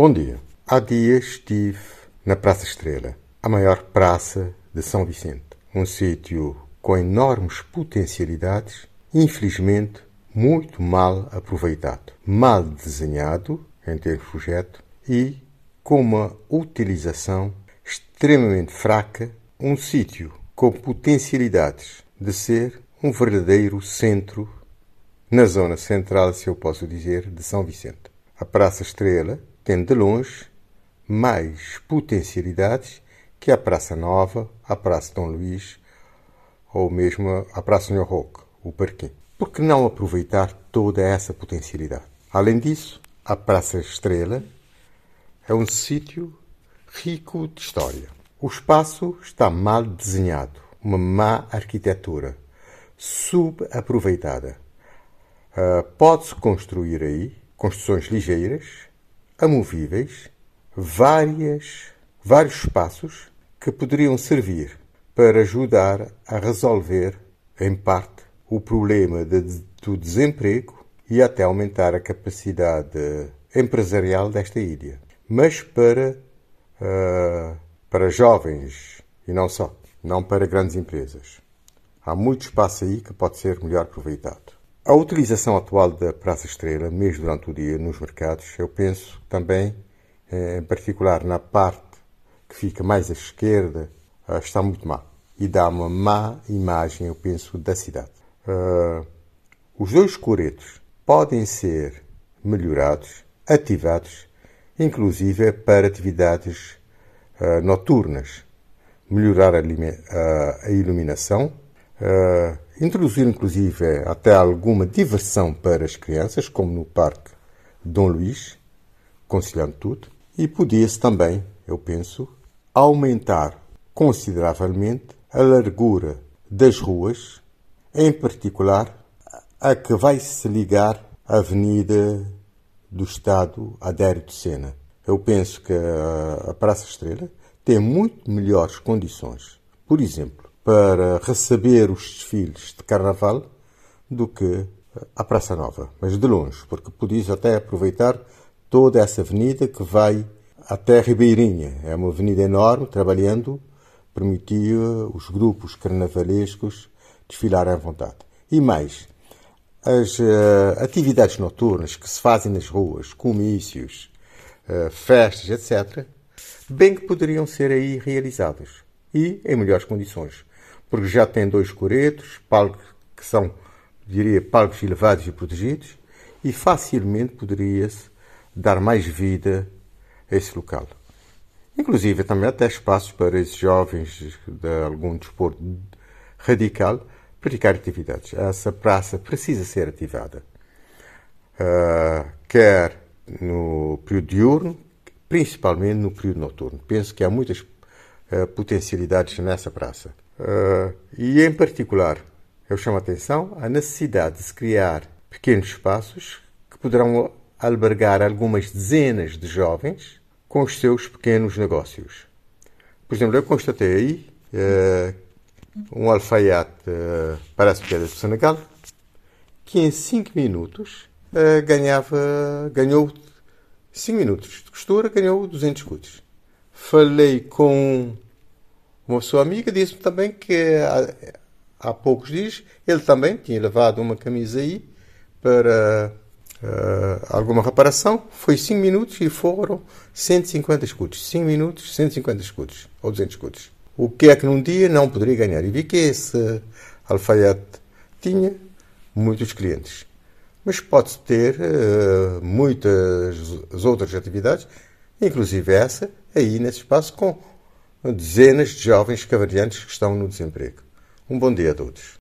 Bom dia. Há dias estive na Praça Estrela, a maior praça de São Vicente. Um sítio com enormes potencialidades, infelizmente muito mal aproveitado, mal desenhado em termos de projeto e com uma utilização extremamente fraca, um sítio com potencialidades de ser um verdadeiro centro na zona central, se eu posso dizer, de São Vicente. A Praça Estrela tem de longe mais potencialidades que a Praça Nova, a Praça Dom Luís ou mesmo a Praça Senhor Roque, o Parquinho. Por que não aproveitar toda essa potencialidade? Além disso, a Praça Estrela é um sítio rico de história. O espaço está mal desenhado, uma má arquitetura, subaproveitada. Uh, Pode-se construir aí construções ligeiras, amovíveis, várias, vários espaços que poderiam servir para ajudar a resolver, em parte, o problema de, do desemprego e até aumentar a capacidade empresarial desta ilha. Mas para, uh, para jovens e não só, não para grandes empresas. Há muito espaço aí que pode ser melhor aproveitado. A utilização atual da Praça Estrela, mesmo durante o dia nos mercados, eu penso também, eh, em particular na parte que fica mais à esquerda, eh, está muito má. E dá uma má imagem, eu penso, da cidade. Uh, os dois coretos podem ser melhorados, ativados, inclusive para atividades noturnas. Melhorar a, a, a iluminação, uh, introduzir inclusive até alguma diversão para as crianças, como no Parque Dom Luís, conciliando tudo, e podia-se também, eu penso, aumentar consideravelmente a largura das ruas em particular a que vai se ligar a Avenida do Estado Adério de Sena. Eu penso que a Praça Estrela tem muito melhores condições, por exemplo, para receber os desfiles de Carnaval do que a Praça Nova, mas de longe, porque podias até aproveitar toda essa avenida que vai até Ribeirinha. É uma avenida enorme, trabalhando, permitia os grupos carnavalescos desfilar à vontade. E mais, as uh, atividades noturnas que se fazem nas ruas, comícios, uh, festas, etc., bem que poderiam ser aí realizadas e em melhores condições, porque já tem dois coretos, palcos que são, diria, palcos elevados e protegidos, e facilmente poderia-se dar mais vida a esse local. Inclusive também até espaços para esses jovens de algum desporto radical praticar atividades. Essa praça precisa ser ativada, uh, quer no período diurno, principalmente no período noturno. Penso que há muitas uh, potencialidades nessa praça. Uh, e, em particular, eu chamo a atenção a necessidade de se criar pequenos espaços que poderão albergar algumas dezenas de jovens com os seus pequenos negócios. Por exemplo, eu constatei aí um alfaiate, uh, parece que é do Senegal, que em 5 minutos uh, ganhava, ganhou 5 minutos de costura, ganhou 200 escudos. Falei com uma sua amiga, disse-me também que há, há, poucos dias ele também tinha levado uma camisa aí para uh, alguma reparação. Foi 5 minutos e foram 150 escudos. 5 minutos, 150 escudos, ou 200 escudos o que é que num dia não poderia ganhar. E vi que esse alfaiate tinha muitos clientes. Mas pode-se ter uh, muitas outras atividades, inclusive essa, aí nesse espaço, com dezenas de jovens cavariantes que estão no desemprego. Um bom dia a todos.